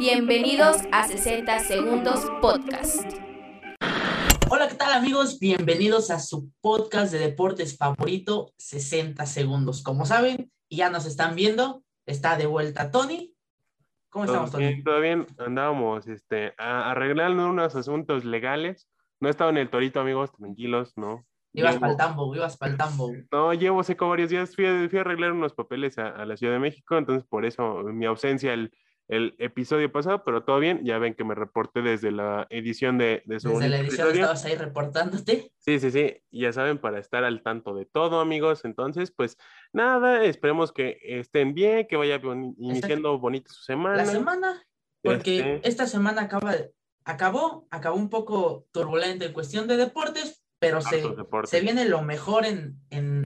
Bienvenidos a 60 Segundos Podcast. Hola, ¿qué tal amigos? Bienvenidos a su podcast de deportes favorito, 60 Segundos. Como saben, y ya nos están viendo, está de vuelta Tony. ¿Cómo estamos, Todo Tony? bien, todo bien. Andábamos este, arreglando unos asuntos legales. No estaba en el torito, amigos, tranquilos, ¿no? Ibas para el tambo, ibas para el tambo. No, llevo seco varios días. Fui a, fui a arreglar unos papeles a, a la Ciudad de México, entonces por eso mi ausencia el, el episodio pasado, pero todo bien. Ya ven que me reporté desde la edición de, de su Desde la edición episodio. estabas ahí reportándote. Sí, sí, sí, ya saben, para estar al tanto de todo, amigos. Entonces, pues nada, esperemos que estén bien, que vaya iniciando bonita su semana. La semana, porque Este. esta semana acaba acabó, acabó un poco turbulenta en cuestión de deportes, pero se, deportes. se viene lo mejor en, en,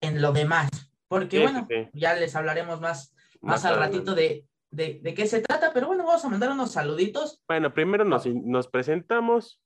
en lo demás. Porque Sí, bueno, sí. ya les hablaremos más, más, al ratito de, de, de qué se trata, pero bueno, vamos a mandar unos saluditos. Bueno, primero nos, nos presentamos.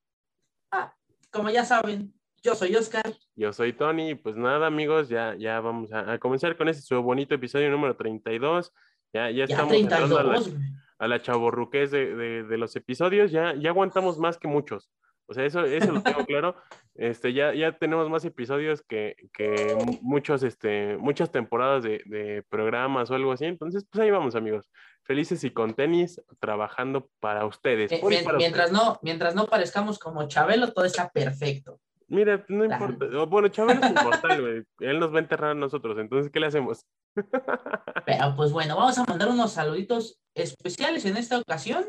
Como ya saben, yo soy Oscar. Yo soy Tony, pues nada, amigos, ya, ya vamos a, a comenzar con este su bonito episodio número 32. Ya, ya Ya estamos entrando a la, 32, a la chavorruquez de, de, de los episodios, ya, ya aguantamos más que muchos. O sea, eso, eso lo tengo claro. Este, ya, ya tenemos más episodios que, que mu- muchos, este, muchas temporadas de, de programas o algo así. Entonces, pues ahí vamos, amigos. Felices y con tenis, trabajando para ustedes. Eh, para mientras, ustedes. no, mientras no parezcamos como Chabelo, todo está perfecto. Mira, no Claro. importa. Bueno, Chabelo es inmortal, güey. Él nos va a enterrar a nosotros. Entonces, ¿qué le hacemos? Pero pues bueno, vamos a mandar unos saluditos especiales en esta ocasión.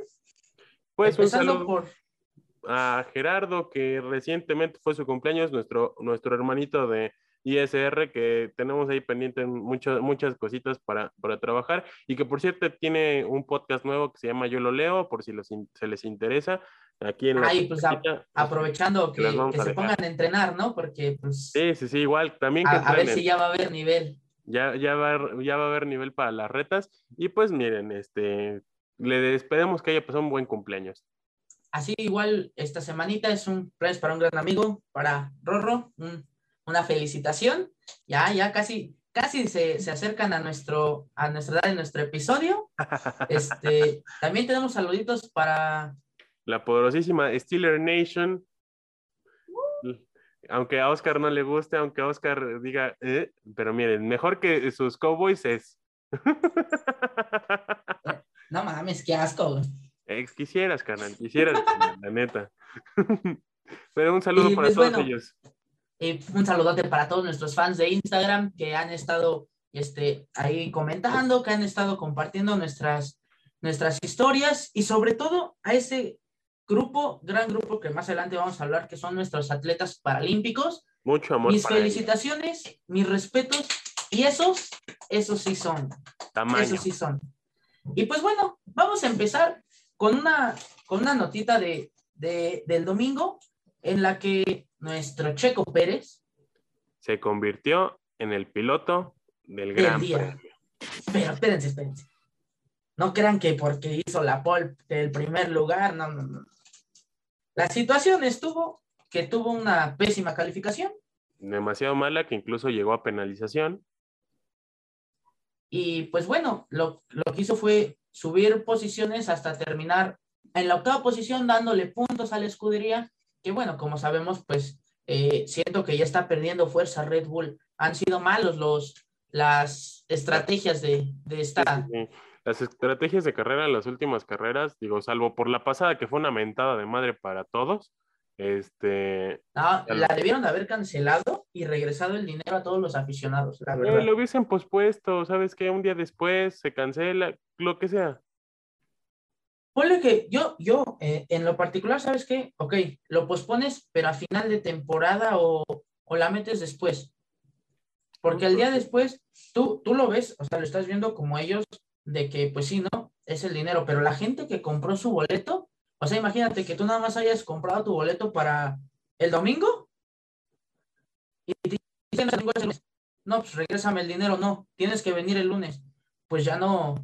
Pues un saludo por a Gerardo, que recientemente fue su cumpleaños, nuestro, nuestro hermanito de ISR, que tenemos ahí pendiente muchas, muchas cositas para, para trabajar, y que por cierto tiene un podcast nuevo que se llama Yo lo leo, por si los se les interesa, aquí en la Ahí, pues, a- aprovechando que, se pongan a entrenar, ¿no? Porque pues Sí, sí, sí, igual, también que a, a ver si ya va a haber nivel. ya, ya, va, ya va a haber nivel para las retas, y pues miren, este, le esperemos que haya pasado un buen cumpleaños. Así igual esta semanita es un cumpleaños para un gran amigo, para Rorro, un- una felicitación. Ya, ya casi, casi se, se acercan a nuestro, a nuestra edad de nuestro episodio. Este, también tenemos saluditos para la poderosísima Steeler Nation. Aunque a Oscar no le guste, aunque a Oscar diga, "Eh", pero miren, mejor que sus Cowboys es. No mames, qué asco. Ex, quisieras, carnal, quisieras, la neta. Pero un saludo Y, para pues, todos bueno, ellos. Y un saludote para todos nuestros fans de Instagram que han estado este, ahí comentando, que han estado compartiendo nuestras, nuestras historias y sobre todo a ese grupo, gran grupo que más adelante vamos a hablar, que son nuestros atletas paralímpicos. Mucho amor Mis para ellos. felicitaciones, mis respetos y esos, esos sí son. Tamaño. Eso sí son. Y pues bueno, vamos a empezar con una, con una notita de, de- del domingo en la que nuestro Checo Pérez, Se convirtió en el piloto del Del Gran día. Premio. pero espérense, espérense. No crean que porque hizo la pole del primer lugar, no, no, no. La situación estuvo que tuvo una pésima calificación Demasiado mala que incluso llegó a penalización. y pues bueno, lo, lo que hizo fue subir posiciones hasta terminar en la octava posición dándole puntos a la escudería, que bueno, como sabemos, pues eh, siento que ya está perdiendo fuerza Red Bull. Han sido malos los, las estrategias de, de esta... Las estrategias de carrera en las últimas carreras, digo, salvo por la pasada que fue una mentada de madre para todos, este, No, Claro. la debieron de haber cancelado y regresado el dinero a todos los aficionados, la Eh, verdad. lo hubiesen pospuesto, ¿sabes qué? Un día después se cancela, lo que sea. Ponle que yo, yo, eh, en lo particular, ¿sabes qué? Ok, lo pospones, pero a final de temporada o, o la metes después. Porque el día después, tú, tú lo ves, o sea, lo estás viendo como ellos, de que, pues sí, ¿no? Es el dinero, pero la gente que compró su boleto, o sea, imagínate que tú nada más hayas comprado tu boleto para el domingo y te dicen no, pues regrésame el dinero, no, tienes que venir el lunes. Pues ya no,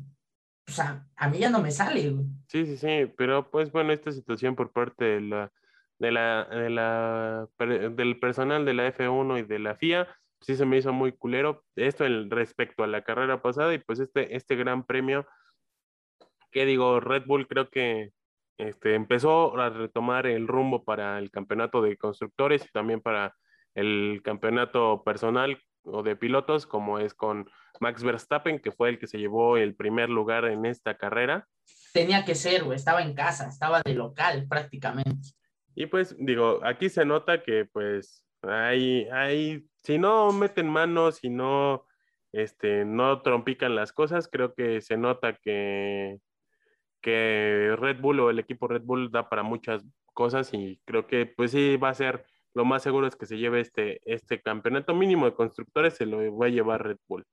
o sea, a mí ya no me sale. Sí, sí, sí, pero pues bueno, esta situación por parte de la, de la, de la, del personal de la F1 y de la FIA, sí se me hizo muy culero. Esto en respecto a la carrera pasada y pues este, este gran premio, Que digo, Red Bull creo que este, empezó a retomar el rumbo para el campeonato de constructores y también para el campeonato personal o de pilotos, como es con Max Verstappen, que fue el que se llevó el primer lugar en esta carrera. Tenía que ser, güey, estaba en casa, estaba de local prácticamente. Y pues digo, aquí se nota que pues hay, hay, si no meten manos, si no, este, no trompican las cosas, creo que se nota que, que Red Bull o el equipo Red Bull da para muchas cosas y creo que pues sí va a ser lo más seguro es que se lleve este, este campeonato mínimo de constructores, se lo va a llevar Red Bull.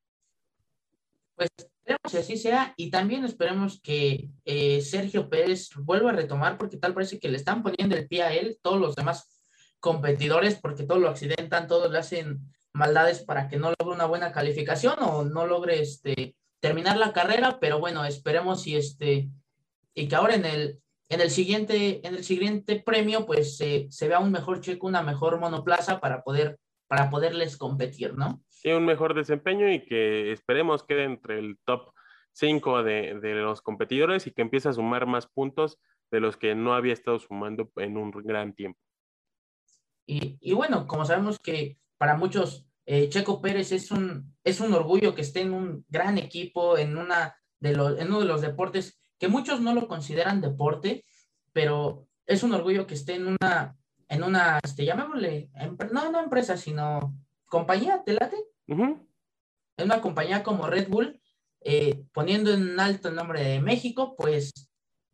Pues esperemos que así sea y también esperemos que eh, Sergio Pérez vuelva a retomar porque tal parece que le están poniendo el pie a él, todos los demás competidores, porque todos lo accidentan, todos le hacen maldades para que no logre una buena calificación o no logre este, terminar la carrera, pero bueno, esperemos y, este, y que ahora en el, en el siguiente, en el siguiente premio, pues se vea un mejor checo, una mejor monoplaza para poder, para poderles competir, ¿no? Sí, un mejor desempeño y que esperemos quede entre el top 5 de, de, los competidores y que empiece a sumar más puntos de los que no había estado sumando en un gran tiempo. Y, y bueno, como sabemos que para muchos eh, Checo Pérez es un, es un orgullo que esté en un gran equipo, en, una de los, en uno de los deportes que muchos no lo consideran deporte, pero es un orgullo que esté en una, en una, este, llamémosle, no, no empresa, sino compañía, ¿te late? En una compañía como Red Bull, eh, poniendo en alto el nombre de México, pues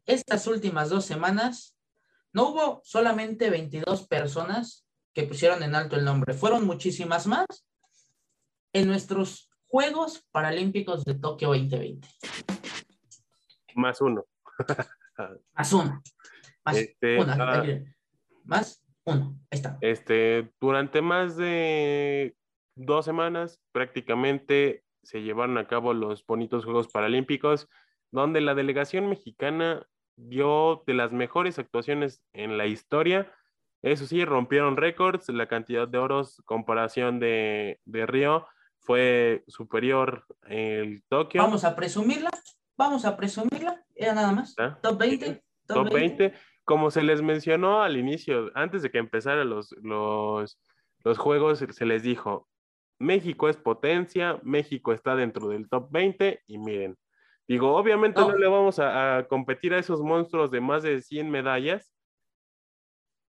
estas últimas dos semanas no hubo solamente 22 personas que pusieron en alto el nombre, fueron muchísimas más en nuestros Juegos Paralímpicos de Tokio 2020. Más uno. más uno. Más este, uno. Ah, más uno. Ahí está. Este, durante más de dos semanas prácticamente se llevaron a cabo los bonitos Juegos Paralímpicos, donde la delegación mexicana dio de las mejores actuaciones en la historia. Eso sí, rompieron récords, la cantidad de oros, comparación de, de Río, fue superior el Tokio. Vamos a presumirla vamos a presumirla, era nada más. Ah, top 20. Top, 20. Como se les mencionó al inicio, antes de que empezaran los, los, los juegos, se les dijo, México es potencia, México está dentro del top 20 y miren, digo, obviamente no, le vamos a, a, competir a esos monstruos de más de 100 medallas.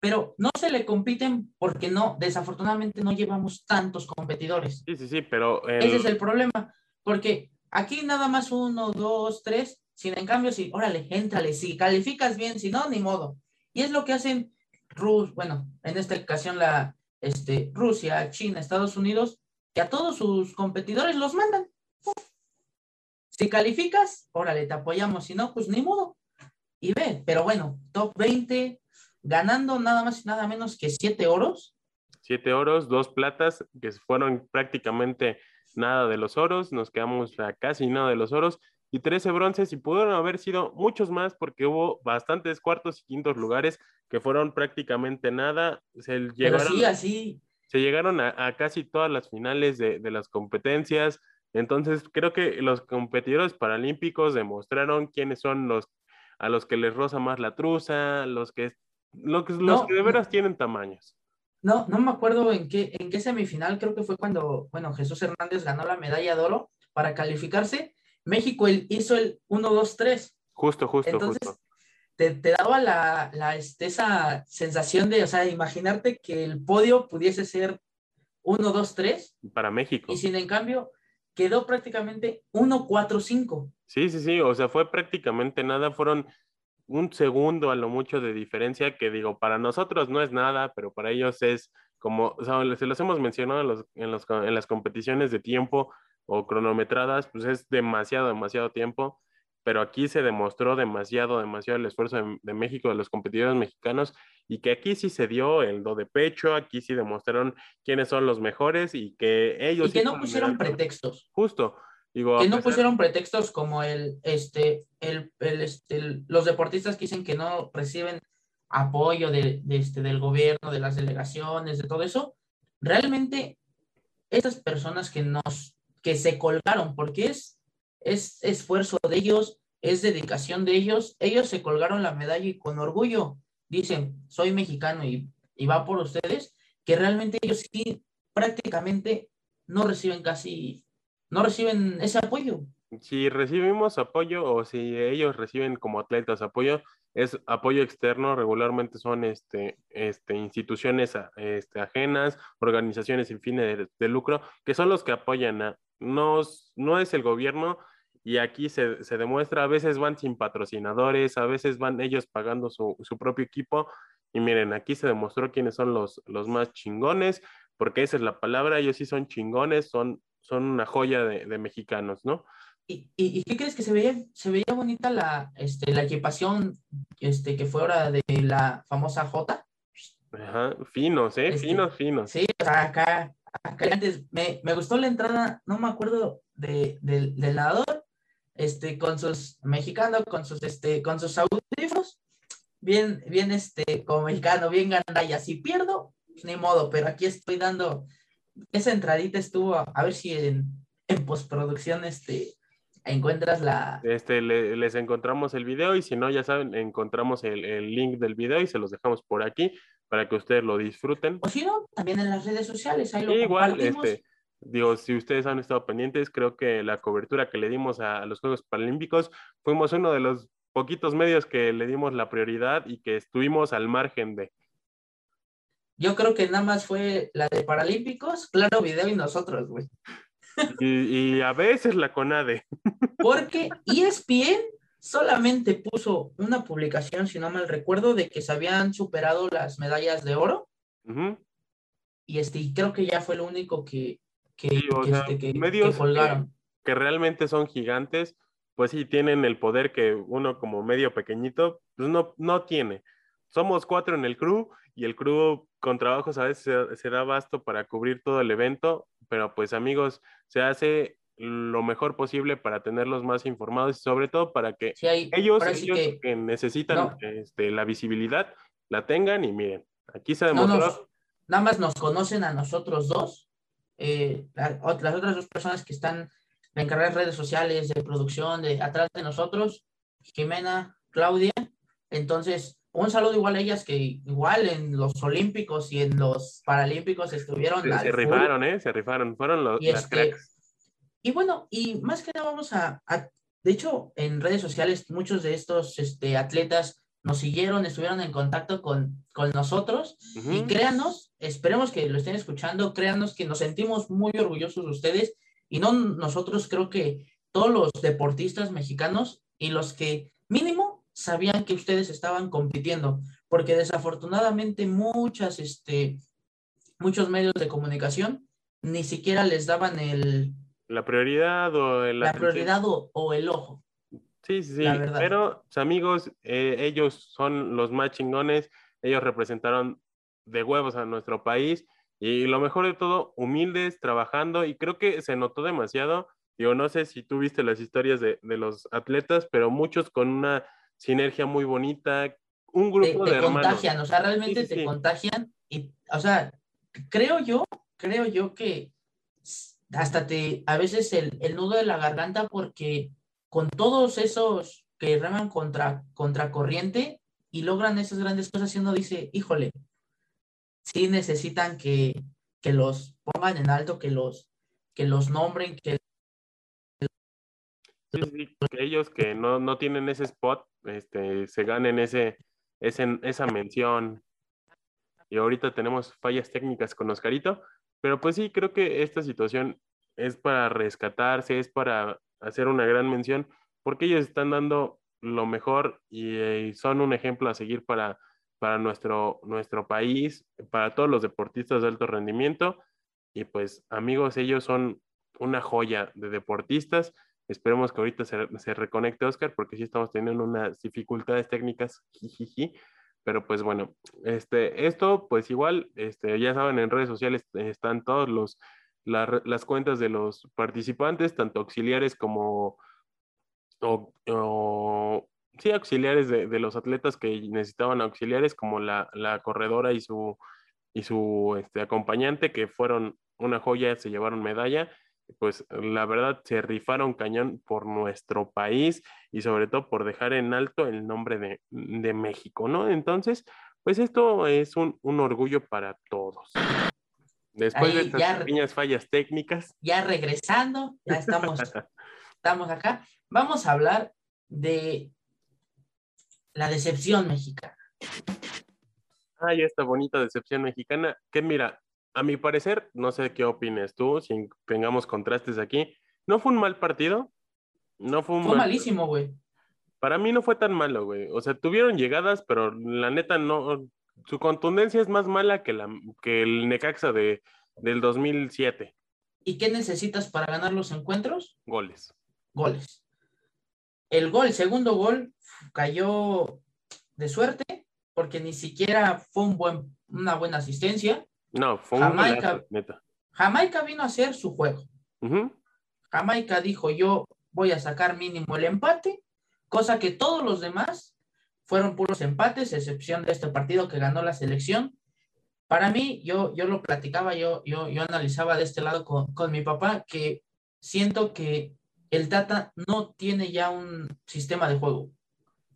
Pero no se le compiten porque no, desafortunadamente no llevamos tantos competidores. Sí, sí, sí, pero... Ese es el problema, porque Aquí nada más uno, dos, tres, sin en cambio, si, órale, éntrale, si calificas bien, si no, ni modo. Y es lo que hacen Rus, bueno, en esta ocasión la este, Rusia, China, Estados Unidos, que a todos sus competidores los mandan. Si calificas, órale, te apoyamos, si no, pues ni modo. Y ve, pero bueno, top 20, ganando nada más y nada menos que siete oros. Siete oros, dos platas, que fueron prácticamente nada de los oros, nos quedamos a casi nada de los oros y 13 bronces y pudieron haber sido muchos más porque hubo bastantes cuartos y quintos lugares que fueron prácticamente nada. Se llegaron, sí, así. Se llegaron a, casi todas las finales de, de, las competencias. Entonces creo que los competidores paralímpicos demostraron quiénes son los a los que les roza más la truza, los que, los, los que de veras tienen tamaños. No, no me acuerdo en qué, en qué semifinal, creo que fue cuando, bueno, Jesús Hernández ganó la medalla de oro para calificarse. México hizo el 1-2-3. Justo, justo, Entonces, justo. Te, te, daba la, la este, esa sensación de, o sea, imaginarte que el podio pudiese ser 1-2-3. Para México. Y sin en cambio, quedó prácticamente 1-4-5. Sí, sí, sí, o sea, fue prácticamente nada, fueron un segundo a lo mucho de diferencia, que digo, para nosotros no es nada, pero para ellos es como, o sea, se los hemos mencionado en, los, en, los, en las competiciones de tiempo o cronometradas, pues es demasiado, demasiado tiempo, pero aquí se demostró demasiado, demasiado el esfuerzo de, de, México, de los competidores mexicanos, y que aquí sí se dio el do de pecho, aquí sí demostraron quiénes son los mejores y que ellos... Y que no pusieron pretextos. Justo, Digo, que no pusieron pretextos como el, este, el, el, este, los deportistas que dicen que no reciben apoyo de, de, este, del gobierno, de las delegaciones, de todo eso. Realmente, estas personas que nos, que se colgaron, porque es, es esfuerzo de ellos, es dedicación de ellos. Ellos se colgaron la medalla y con orgullo dicen, soy mexicano y, y va por ustedes, que realmente ellos sí prácticamente no reciben casi, no reciben ese apoyo. Si recibimos apoyo o si ellos reciben como atletas apoyo, es apoyo externo, regularmente son este, este, instituciones este, ajenas, organizaciones sin fines de, lucro, que son los que apoyan a, no, no es el gobierno, y aquí se, se, demuestra, a veces van sin patrocinadores, a veces van ellos pagando su, su, propio equipo. Y miren, aquí se demostró quiénes son los, los más chingones, porque esa es la palabra, ellos sí son chingones, son, son una joya de, de mexicanos, ¿no? ¿Y, y, qué crees que se veía, se veía bonita la, este, la equipación este, que fue ahora de la famosa J? Ajá, finos, ¿eh? Este, finos, finos. Sí, o sea, acá, acá antes me, me, gustó la entrada, no me acuerdo de, de, del nadador, este, con sus mexicanos, con sus, este, con sus audífonos, bien, bien, este, como mexicano, bien gandalla. Si pierdo, ni modo, pero aquí estoy dando, esa entradita estuvo, a ver si en, en postproducción, este, encuentras la... Este, le, les encontramos el video y si no, ya saben, encontramos el, el, link del video y se los dejamos por aquí para que ustedes lo disfruten. O si no, también en las redes sociales, ahí lo Igual, este, digo, si ustedes han estado pendientes, creo que la cobertura que le dimos a, a los Juegos Paralímpicos, fuimos uno de los poquitos medios que le dimos la prioridad y que estuvimos al margen de. Yo creo que nada más fue la de Paralímpicos, Claro Video y nosotros, güey. Y, y, a veces la CONADE. Porque ESPN solamente puso una publicación, si no mal recuerdo, de que se habían superado las medallas de oro. Uh -huh. Y este, y creo que ya fue lo único que, que, Sí, o que, sea, este, que- que medios colgaron. que realmente son gigantes, pues sí tienen el poder que uno como medio pequeñito, pues no, no tiene. Somos cuatro en el crew y el crew con trabajos a veces se, se da basto para cubrir todo el evento, pero pues amigos, se hace lo mejor posible para tenerlos más informados y sobre todo para que Sí, hay, ellos, ellos que que necesitan no. este, la visibilidad, la tengan y miren, aquí se no demostró. nos, nada más nos conocen a nosotros dos. eh, la- las otras dos personas que están encargadas de redes sociales, de producción, de atrás de nosotros, Jimena, Claudia. Entonces, un saludo igual a ellas que igual en los Olímpicos y en los Paralímpicos estuvieron Se, se rifaron, ¿eh? Se rifaron, fueron los, Y las este, cracks. y bueno, y más que nada vamos a, a- de hecho, en redes sociales muchos de estos este, atletas nos siguieron, estuvieron en contacto con, con nosotros Ujú. y créanos, esperemos que lo estén escuchando, créanos que nos sentimos muy orgullosos de ustedes y no nosotros, creo que todos los deportistas mexicanos y los que mínimo sabían que ustedes estaban compitiendo, porque desafortunadamente muchas, este, muchos medios de comunicación ni siquiera les daban el, La prioridad o el la atención. prioridad o, o el ojo. Sí, sí, sí. Pero, amigos, eh, ellos son los más chingones. Ellos representaron de huevos a nuestro país. Y lo mejor de todo, humildes, trabajando. Y creo que se notó demasiado. Digo, no sé si tú viste las historias de, de los atletas, pero muchos con una sinergia muy bonita. Un Te, grupo te de hermanos. contagian, o sea, realmente Sí, sí, te sí. contagian y, o sea, creo yo, creo yo que hasta te, a veces el, el nudo de la garganta porque con todos esos que reman contra, contra corriente y logran esas grandes cosas y uno dice, híjole, sí necesitan que, que los pongan en alto, que los, que los nombren, que que ellos que no, no tienen ese spot, este, se ganen ese, ese, esa mención. Y ahorita tenemos fallas técnicas con Oscarito, pero pues sí, creo que esta situación es para rescatarse, es para hacer una gran mención, porque ellos están dando lo mejor y, eh, son un ejemplo a seguir para, para nuestro, nuestro país, para todos los deportistas de alto rendimiento. Y pues amigos, ellos son una joya de deportistas. Esperemos que ahorita se, se reconecte Oscar, porque sí estamos teniendo unas dificultades técnicas, jijiji. Pero pues bueno, este, esto pues igual, este, ya saben, en redes sociales están todos los, la- las cuentas de los participantes, tanto auxiliares como, o, o- sí, auxiliares de, de los atletas que necesitaban auxiliares, como la, la corredora y su, y su este, acompañante, que fueron una joya, se llevaron medalla. Pues la verdad se rifaron cañón por nuestro país y sobre todo por dejar en alto el nombre de, de México, ¿no? Entonces, pues esto es un, un orgullo para todos. Después Ahí de estas ya- pequeñas fallas técnicas, Ya regresando, ya estamos, estamos acá. Vamos a hablar de la decepción mexicana. hay esta bonita decepción mexicana que mira, a mi parecer, no sé qué opines tú, si tengamos contrastes aquí, no fue un mal partido, no fue un Fue mal- malísimo, güey. Para mí no fue tan malo, güey. O sea, tuvieron llegadas, pero la neta no. Su contundencia es más mala que, la, que el Necaxa de, del 2007. ¿Y qué necesitas para ganar los encuentros? Goles. Goles. El gol, segundo gol, cayó de suerte, porque ni siquiera fue un buen, una buena asistencia. No, fue un Jamaica. golazo, neta. Jamaica vino a hacer su juego. Jamaica dijo, yo voy a sacar mínimo el empate, cosa que todos los demás fueron puros empates, excepción de este partido que ganó la selección. Para mí, yo, yo lo platicaba, yo, yo, yo analizaba de este lado con, con mi papá, que siento que el Tata no tiene ya un sistema de juego.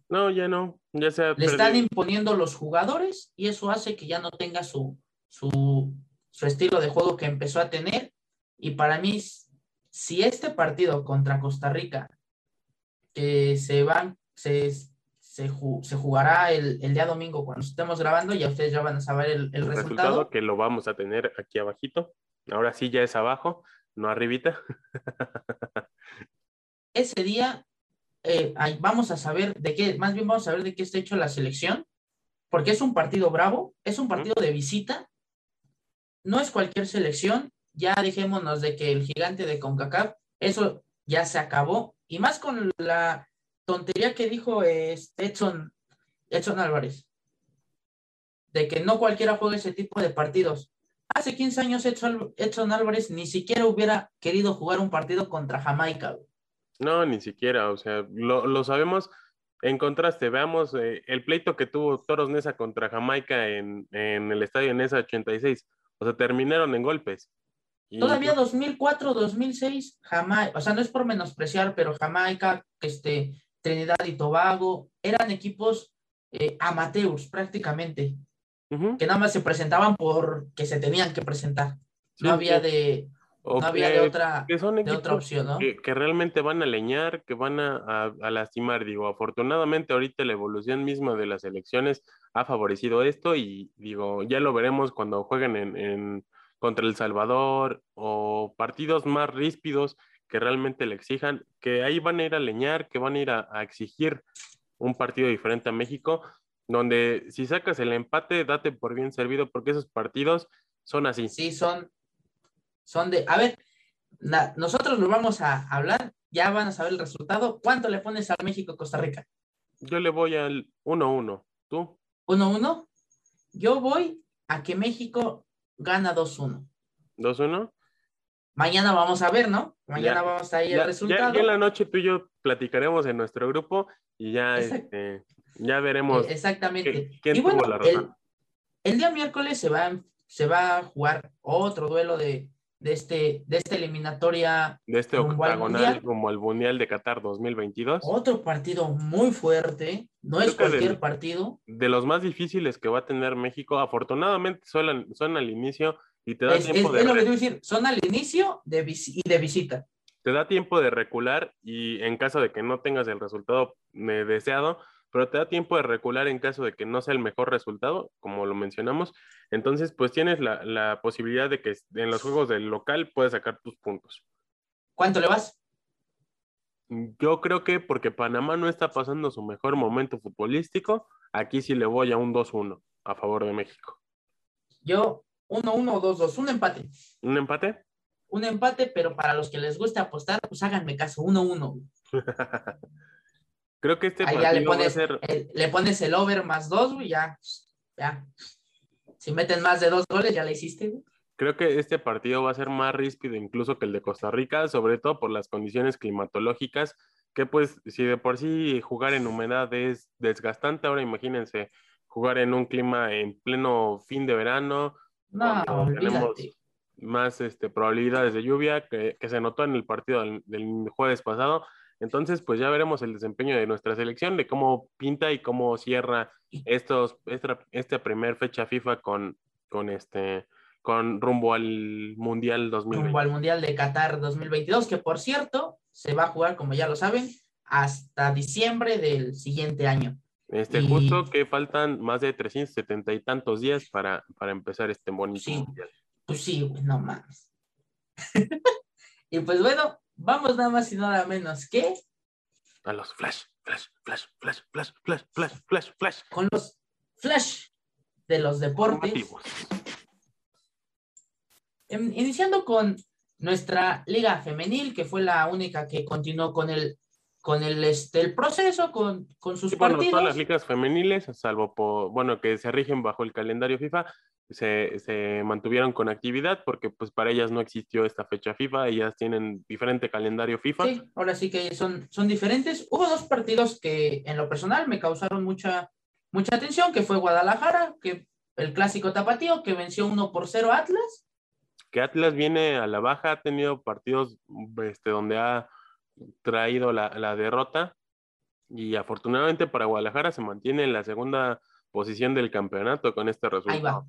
No, ya no. Ya se ha Le están imponiendo los jugadores y eso hace que ya no tenga su, su, su estilo de juego que empezó a tener. Y para mí, si este partido contra Costa Rica, que se van, se, se, ju- se jugará el, el día domingo cuando estemos grabando, ya ustedes ya van a saber el, el El resultado. resultado que lo vamos a tener aquí abajito. Ahora sí ya es abajo, no arribita. Ese día eh, vamos a saber de qué, más bien vamos a saber de qué está hecho la selección, porque es un partido bravo, es un partido de visita, no es cualquier selección, ya dejémonos de que el gigante de CONCACAF, eso ya se acabó, y más con la tontería que dijo este Edson, Edson Álvarez, de que no cualquiera juega ese tipo de partidos. Hace 15 años Edson, Álvarez ni siquiera hubiera querido jugar un partido contra Jamaica. No, ni siquiera, o sea, lo, lo sabemos. En contraste, veamos eh, el pleito que tuvo Toros Nesa contra Jamaica en, en el estadio Nesa 86. O sea, terminaron en golpes. Y Todavía 2004, 2006, Jamaica, o sea, no es por menospreciar, pero Jamaica, este, Trinidad y Tobago, eran equipos eh, amateurs prácticamente, que nada más se presentaban porque se tenían que presentar. sí, No había de, o no había de otra, que son de otra opción, ¿no? que, que realmente van a leñar, que van a, a- a lastimar. Digo, afortunadamente ahorita la evolución misma de las elecciones ha favorecido esto y digo, ya lo veremos cuando jueguen en, en- contra El Salvador o partidos más ríspidos que realmente le exijan, que ahí van a ir a leñar, que van a ir a, a exigir un partido diferente a México, donde si sacas el empate, date por bien servido, porque esos partidos son así. Sí, son, son de, a ver, na- nosotros lo vamos a hablar, ya van a saber el resultado. ¿Cuánto le pones al México-Costa Rica? Yo le voy al 1-1. ¿Tú? 1-1. Yo voy a que México gana 2-1. 2-1. Mañana vamos a ver, ¿no? Mañana Ya, vamos a ir Ya, el resultado. ya- ya en la noche tú y yo platicaremos en nuestro grupo y ya, este, ya veremos. Exactamente. ¿Qué- y bueno, la el, el día miércoles se va, se va a jugar otro duelo de, de, este, de esta eliminatoria, de este rumbo octagonal como al Mundial de Qatar 2022. otro partido muy fuerte. No es Creo que cualquier del- partido. De los más difíciles que va a tener México, afortunadamente suenan, son al inicio y te da, Es, es- tiempo es de lo que te voy a decir. Son al inicio de y de visita. te da tiempo de recular y en caso de que no tengas el resultado eh, deseado, pero te da tiempo de recular en caso de que no sea el mejor resultado, como lo mencionamos. Entonces, pues tienes la, la posibilidad de que en los juegos del local puedes sacar tus puntos. ¿Cuánto le vas? Yo creo que porque Panamá no está pasando su mejor momento futbolístico, aquí sí le voy a un 2-1 a favor de México. Yo 1-1 o 2-2. Un empate. ¿Un empate? Un empate, pero para los que les gusta apostar, pues háganme caso. 1-1. creo que este Ahí ya le partido va a pones, ser el, le pones el over más dos, güey, ya. Ya. Si meten más de dos goles, ya le hiciste, güey. Creo que este partido va a ser más ríspido incluso que el de Costa Rica, sobre todo por las condiciones climatológicas, que pues si de por sí jugar en humedad es desgastante, ahora imagínense jugar en un clima en pleno fin de verano, No, tenemos más este, probabilidades de lluvia que, que se notó en el partido del, del jueves pasado. Entonces, pues ya veremos el desempeño de nuestra selección, de cómo pinta y cómo cierra estos, esta, esta primer fecha FIFA con, con este con rumbo al Mundial 2020. rumbo al Mundial de Qatar 2022, que por cierto se va a jugar, como ya lo saben, hasta diciembre del siguiente año. Este, Y- justo que faltan más de 370 y tantos días para, para empezar este bonito Sí. mundial. Pues sí, güey, no mames. y pues bueno, vamos nada más y nada menos que A los flash, flash, flash, flash, flash, flash, flash, flash, flash. con los flash de los deportes. Em, Iniciando con nuestra liga femenil, que fue la única que continuó con el, con el, este, el proceso, con, con sus Sí, bueno, partidos. todas las ligas femeniles, salvo por, bueno, que se rigen bajo el calendario FIFA, se, se mantuvieron con actividad porque pues para ellas no existió esta fecha FIFA, ellas tienen diferente calendario FIFA. Sí, ahora sí que son, son diferentes. Hubo dos partidos que en lo personal me causaron mucha, mucha atención, que fue Guadalajara, que el clásico tapatío, que venció 1 por 0 a Atlas. que Atlas viene a la baja, ha tenido partidos este, donde ha traído la, la derrota y afortunadamente para Guadalajara se mantiene en la segunda posición del campeonato con este Ahí resultado. va.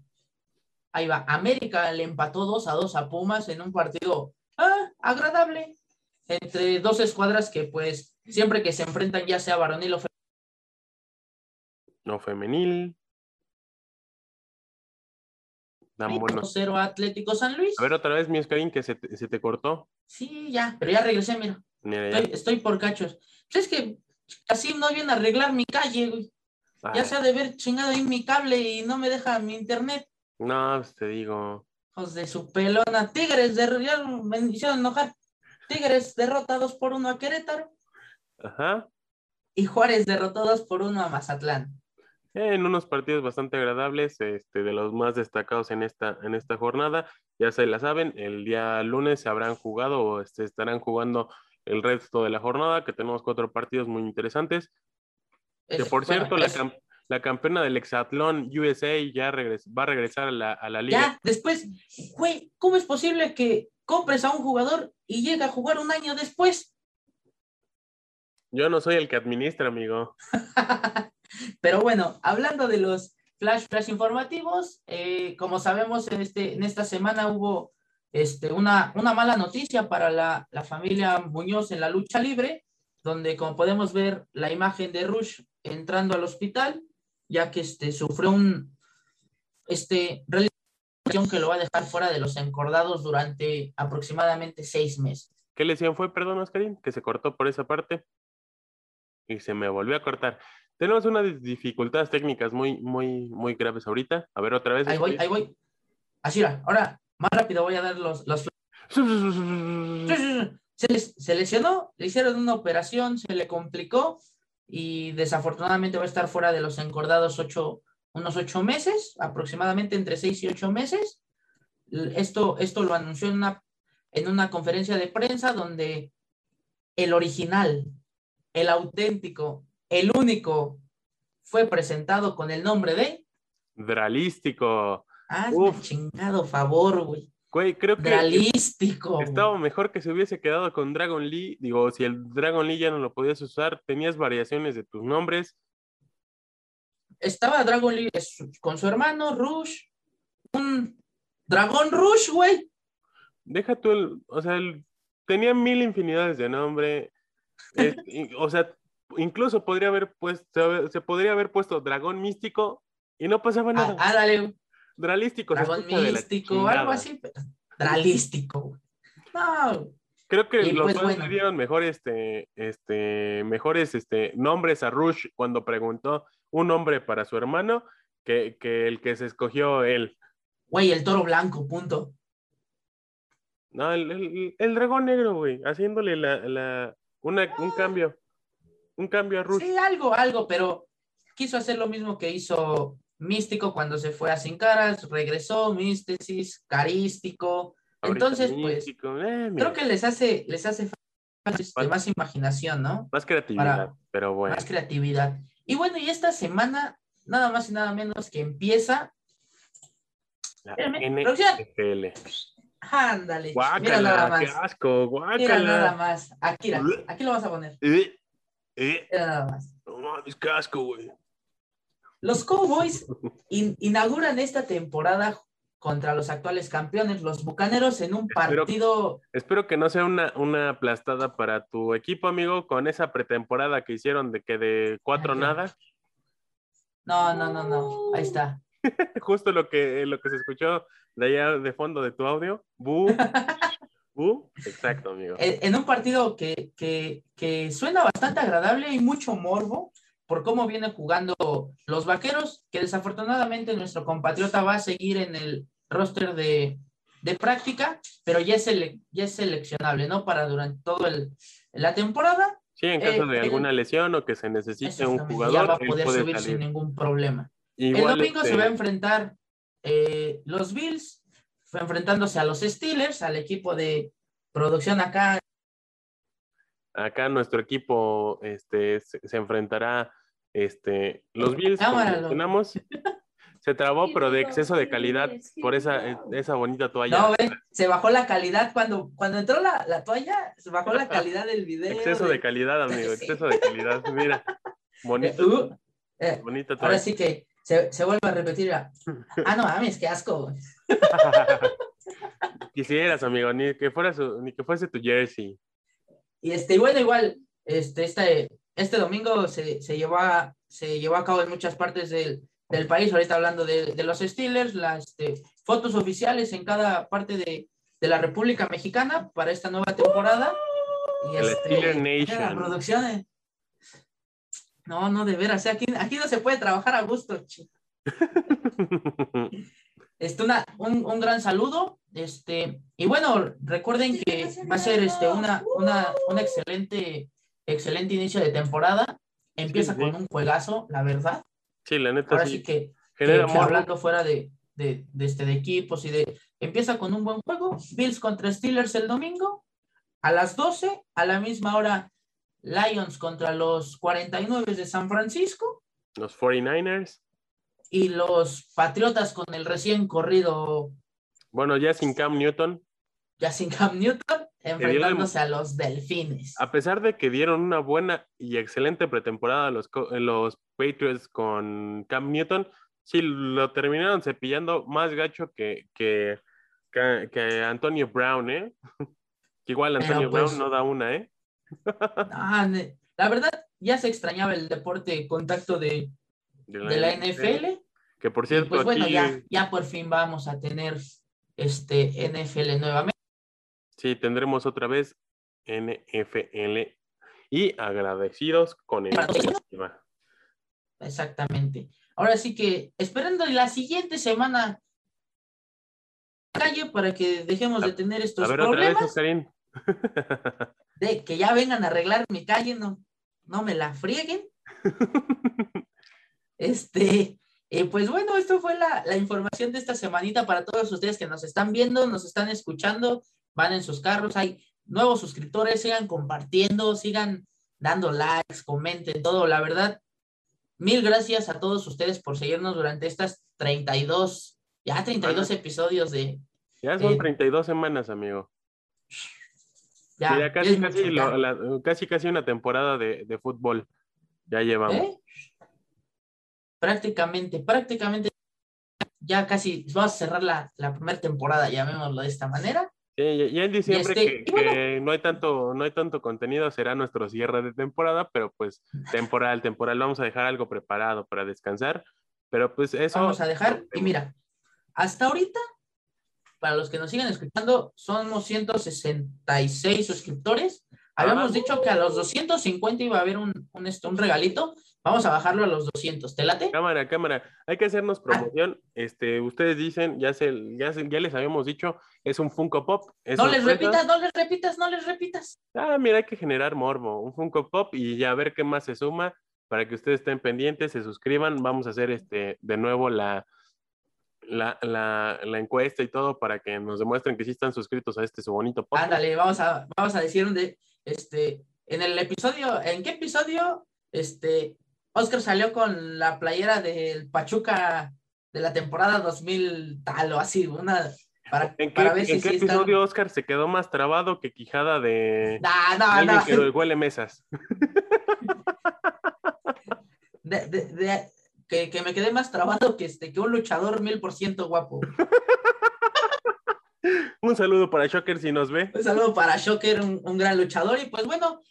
Ahí va. América le empató 2 a 2 a Pumas en un partido ah, agradable entre dos escuadras que pues siempre que se enfrentan ya sea varonil o femenil, No femenil. Tan buenos. 0 a Atlético San Luis. A ver otra vez, mi Oscarín, que se te, se te cortó. Sí, ya, pero ya regresé, mira. Mira, ya. Estoy, estoy por cachos. Pues es que así no viene a arreglar mi calle, güey. Ya Ay, se ha de haber chingado ahí mi cable y no me deja mi internet. No, pues te digo. Hijos de su pelona. Tigres, de, ya me hicieron enojar. Tigres derrota 2 por 1 a Querétaro Ajá. y Juárez derrotó 2 por 1 a Mazatlán. En unos partidos bastante agradables, este, de los más destacados en esta, en esta jornada. Ya se la saben, el día lunes se habrán jugado o este, estarán jugando el resto de la jornada, que tenemos cuatro partidos muy interesantes. Que por bueno, cierto, la, es- cam- la campeona del Hexatlón USA ya va a regresar a la, a la liga. ya, después, güey, ¿cómo es posible que compres a un jugador y llega a jugar un año después? Yo no soy el que administra, amigo. Pero bueno, hablando de los flash flash informativos, eh, como sabemos, en, este, en esta semana hubo este, una, una mala noticia para la, la familia Muñoz en la lucha libre, donde como podemos ver la imagen de Rush entrando al hospital, ya que este, sufrió un este, realización que lo va a dejar fuera de los encordados durante aproximadamente seis meses. ¿Qué lesión fue, perdón, Oscarín? Que se cortó por esa parte. Y se me volvió a cortar. Tenemos unas dificultades técnicas muy, muy, muy graves ahorita. A ver, otra vez. Ahí voy, ahí voy. Así va, ahora más rápido voy a dar los, los se, les- se lesionó, le hicieron una operación, se le complicó y desafortunadamente va a estar fuera de los encordados ocho, unos ocho meses, aproximadamente entre seis y ocho meses. Esto, esto lo anunció en una, en una conferencia de prensa donde el original, el auténtico, el único fue presentado con el nombre de... Dralístico. Hazme Uf. el chingado favor, güey. Güey, creo que Dralístico. güey. estaba mejor que se hubiese quedado con Dragon Lee. Digo, si el Dragon Lee ya no lo podías usar, tenías variaciones de tus nombres. estaba Dragon Lee con su hermano Rush, un Dragón Rush, güey. Deja tú el, o sea, el- tenía mil infinidades de nombre. Es- o sea, incluso podría haber puesto, se podría haber puesto Dragón Místico y no pasaba Ah, nada. ah, dale, Dralístico, Dragón místico, algo así, Dralístico. No, Creo que Y los pues, dos bueno. le dieron mejor, este, este, mejores este, nombres a Rush cuando preguntó un nombre para su hermano que, que el que se escogió él. güey, el toro blanco, punto. No, el, el- el dragón negro, güey, haciéndole la, la, una, un cambio. Un cambio a Rush. Sí, algo, algo, pero quiso hacer lo mismo que hizo Místico cuando se fue a Sin Caras, regresó, Místesis, Carístico. Ahorita Entonces, pues, místico, eh, mira, creo que les hace, les hace falta, este, más imaginación, ¿no? Más creatividad, para- pero bueno. más creatividad. Y bueno, y esta semana, nada más y nada menos que empieza La. NFL. Ándale. Guácala, Mira nada más. qué asco, Mira nada guácala. más. Aquí, aquí lo vas a poner. Eh, eh, Mira nada más. no mames, qué asco, güey. Los Cowboys in- inauguran esta temporada contra los actuales campeones, los Bucaneros, en un Espero- partido. Espero que no sea una, una aplastada para tu equipo, amigo, con esa pretemporada que hicieron de que de cuatro Ay, nada. No, no, no, no. Ahí está. Justo lo que, lo que se escuchó de allá de fondo de tu audio. Bu. Bu. Exacto, amigo. En, en un partido que, que, que suena bastante agradable y mucho morbo por cómo vienen jugando los vaqueros, que desafortunadamente nuestro compatriota va a seguir en el roster de, de práctica, pero ya es, ya es seleccionable, ¿no? Para durante todo el, la temporada. Sí, en caso eh, de el- alguna lesión o que se necesite un jugador, ya va a poder puede subir sin ningún problema. El domingo este, se va a enfrentar eh, los Bills, enfrentándose a los Steelers, al equipo de producción acá. acá nuestro equipo este, se, se enfrentará este, los Bills, como mencionamos. Se trabó, pero de exceso de calidad por esa, esa bonita toalla. No, ve, se bajó la calidad cuando, cuando entró la, la toalla, se bajó la calidad del video. exceso de calidad, amigo, Sí. exceso de calidad. Mira, bonito, uh, eh, bonita ahora toalla. sí que se, se vuelve a repetir. Ah, no mames, qué asco. Quisieras, amigo, ni que fuera su- ni que fuese tu jersey. Y este, bueno, igual, este, este, este domingo se, se, llevó a, se llevó a cabo en muchas partes del, del país, ahorita hablando de, de los Steelers, las este, fotos oficiales en cada parte de, de la República Mexicana para esta nueva temporada. Y El este, Steeler Nation. La producción. eh. No, no, de veras, aquí, aquí no se puede trabajar a gusto. Este, una, un, un gran saludo. Este, y bueno, recuerden que va a ser este, una, una, un excelente, excelente inicio de temporada. Empieza Sí, sí. con un juegazo, la verdad. Sí, la neta Ahora sí. sí que, Genera que- que morbo. hablando fuera de, de, de este, de equipos y de. Empieza con un buen juego. Bills contra Steelers el domingo a las 12. A la misma hora, Lions contra los 49 de San Francisco. Los 49ers. Y los Patriotas con el recién corrido Bueno, ya sin Cam Newton, ya sin Cam Newton, enfrentándose a los Delfines. a pesar de que dieron una buena y excelente pretemporada a los, eh, los Patriots con Cam Newton, sí lo terminaron cepillando más gacho que, que, que, que Antonio Brown, ¿eh? Que igual Antonio pues, Brown no da una, ¿eh? La verdad, ya se extrañaba el deporte de contacto de, de la NFL. Que por Y cierto, pues bueno, aquí ya, ya por fin vamos a tener este NFL nuevamente. Sí tendremos otra vez NFL y agradecidos con el Exactamente. Ahora sí que esperando la siguiente semana calle para que dejemos de tener A estos ver, otra vez, problemas. De que ya vengan a arreglar mi calle, no, no me la frieguen. Este, eh, pues bueno, esto fue la, la información de esta semanita para todos ustedes que nos están viendo, nos están escuchando, van en sus carros, hay nuevos suscriptores, sigan compartiendo, sigan dando likes, comenten todo, la verdad. Mil gracias a todos ustedes por seguirnos durante estas 32, ya 32 episodios de... Ya son Eh, 32 semanas, amigo. Ya, casi, lo- la- casi, casi una temporada de, de fútbol. Ya llevamos. ¿Eh? Prácticamente, prácticamente ya casi vamos a cerrar la, la primera temporada, llamémoslo de esta manera. Sí, ya, en diciembre este, que, bueno. que no hay tanto, no hay tanto contenido, será nuestro cierre de temporada, pero pues temporal, temporal, vamos a dejar algo preparado para descansar. Pero pues eso. Vamos a dejar, y mira, hasta ahorita, para los que nos siguen escuchando, somos 166 suscriptores. Habíamos Ah. dicho que a los 250 iba a haber un, un, este, un regalito. Vamos a bajarlo a los 200. ¿Te late? Cámara, cámara, hay que hacernos promoción. Este, ustedes dicen, ya se, ya se- ya les habíamos dicho, es un Funko Pop. es No les repitas, no les repitas, no les repitas. Ah, mira, hay que generar morbo, un Funko Pop y ya ver qué más se suma para que ustedes estén pendientes, se suscriban. Vamos a hacer este de nuevo la, la, la, la encuesta y todo para que nos demuestren que sí están suscritos a este su bonito podcast. Ándale, vamos a, vamos a decir de, este, en el episodio, ¿en qué episodio? Este, Oscar salió con la playera del Pachuca de la temporada 2000 tal o así, una, Para, ¿En qué, para ver si en qué sí están- episodio Oscar se quedó más trabado que quijada de, No, de no, alguien no. que huele mesas? De- de- de- que, que me quedé más trabado que, este, que un luchador mil por ciento guapo. Un saludo para Shocker si nos ve. Un saludo para Shocker, un, un gran luchador. Y pues bueno, En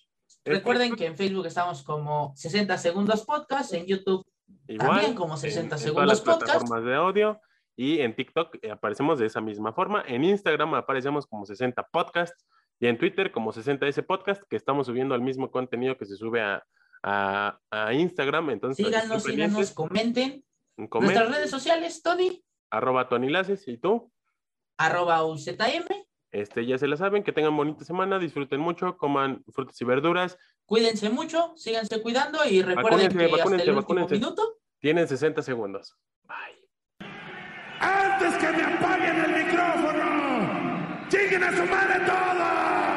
recuerden que en Facebook estamos como 60 Segundos Podcast, en YouTube igual, también como en- 60 en todas segundos las podcast. plataformas de audio y en TikTok eh, aparecemos de esa misma forma. En Instagram aparecemos como 60 Podcast y en Twitter como 60S Podcast, que estamos subiendo el mismo contenido que se sube a, a- a Instagram. Entonces, síganos, síganos, comenten, Nuestras redes sociales, Tony, arroba Tony Laces y tú. arroba UZM. Este, ya se la saben, que tengan bonita semana, disfruten mucho, coman frutas y verduras, Cuídense mucho, síganse cuidando y recuerden Vacúnense, que hasta vacúnense, el último vacúnense. minuto tienen 60 segundos. Bye. ¡Antes que me apaguen el micrófono! ¡Chinguen a su madre todos!